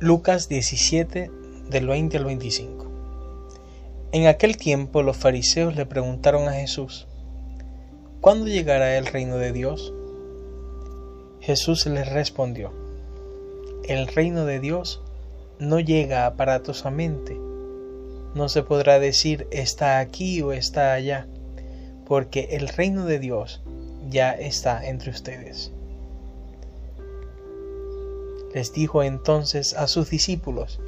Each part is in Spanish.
Lucas 17 del 20 al 25. En aquel tiempo los fariseos le preguntaron a Jesús, ¿cuándo llegará el reino de Dios? Jesús les respondió, el reino de Dios no llega aparatosamente, no se podrá decir está aquí o está allá, porque el reino de Dios ya está entre ustedes. Les dijo entonces a sus discípulos,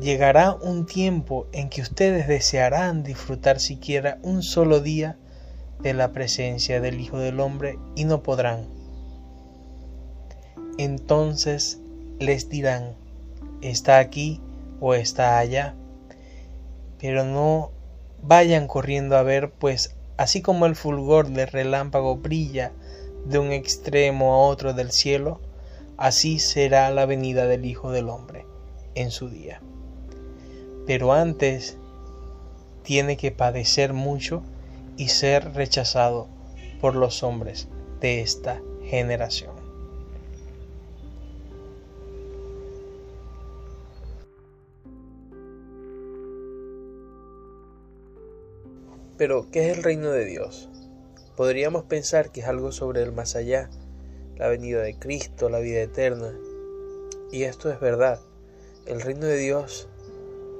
llegará un tiempo en que ustedes desearán disfrutar siquiera un solo día de la presencia del Hijo del Hombre y no podrán. Entonces les dirán, está aquí o está allá, pero no vayan corriendo a ver, pues así como el fulgor del relámpago brilla de un extremo a otro del cielo, así será la venida del Hijo del Hombre en su día. Pero antes tiene que padecer mucho y ser rechazado por los hombres de esta generación. Pero, ¿qué es el reino de Dios? Podríamos pensar que es algo sobre el más allá, la venida de Cristo, la vida eterna. Y esto es verdad. El reino de Dios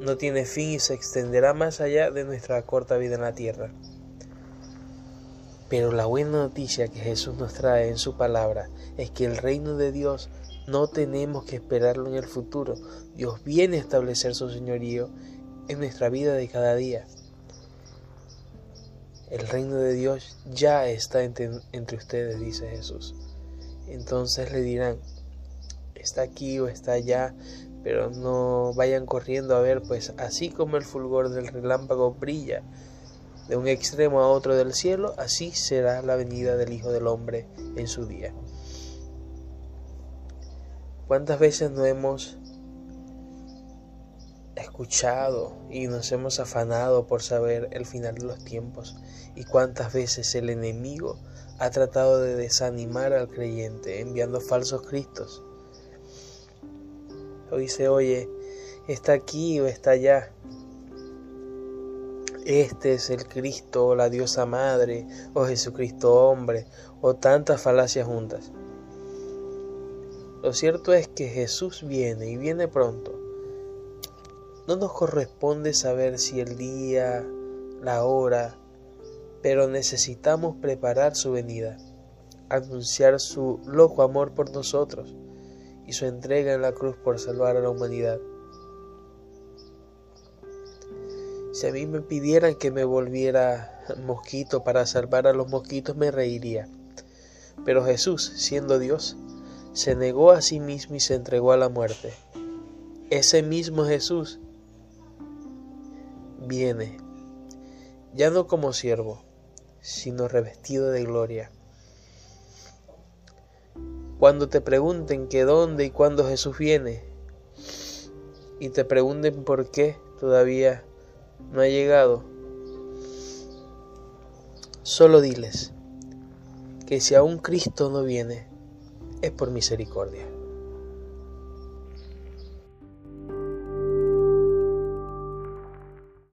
no tiene fin y se extenderá más allá de nuestra corta vida en la tierra. Pero la buena noticia que Jesús nos trae en su palabra es que el reino de Dios no tenemos que esperarlo en el futuro. Dios viene a establecer su señorío en nuestra vida de cada día. El reino de Dios ya está entre, ustedes, dice Jesús. Entonces le dirán, está aquí o está allá, pero no vayan corriendo a ver, pues así como el fulgor del relámpago brilla de un extremo a otro del cielo, así será la venida del Hijo del Hombre en su día. ¿Cuántas veces no hemos escuchado y nos hemos afanado por saber el final de los tiempos? ¿Y cuántas veces el enemigo ha tratado de desanimar al creyente enviando falsos cristos. Hoy se oye, está aquí o está allá. Este es el Cristo o la diosa madre o Jesucristo hombre o tantas falacias juntas. Lo cierto es que Jesús viene y viene pronto. No nos corresponde saber si el día, la hora, pero necesitamos preparar su venida, anunciar su loco amor por nosotros y su entrega en la cruz por salvar a la humanidad. Si a mí me pidieran que me volviera mosquito para salvar a los mosquitos, me reiría. Pero Jesús, siendo Dios, se negó a sí mismo y se entregó a la muerte. Ese mismo Jesús viene, ya no como siervo, sino revestido de gloria. Cuando te pregunten que dónde y cuándo Jesús viene, y te pregunten por qué todavía no ha llegado, solo diles que si aún Cristo no viene, es por misericordia.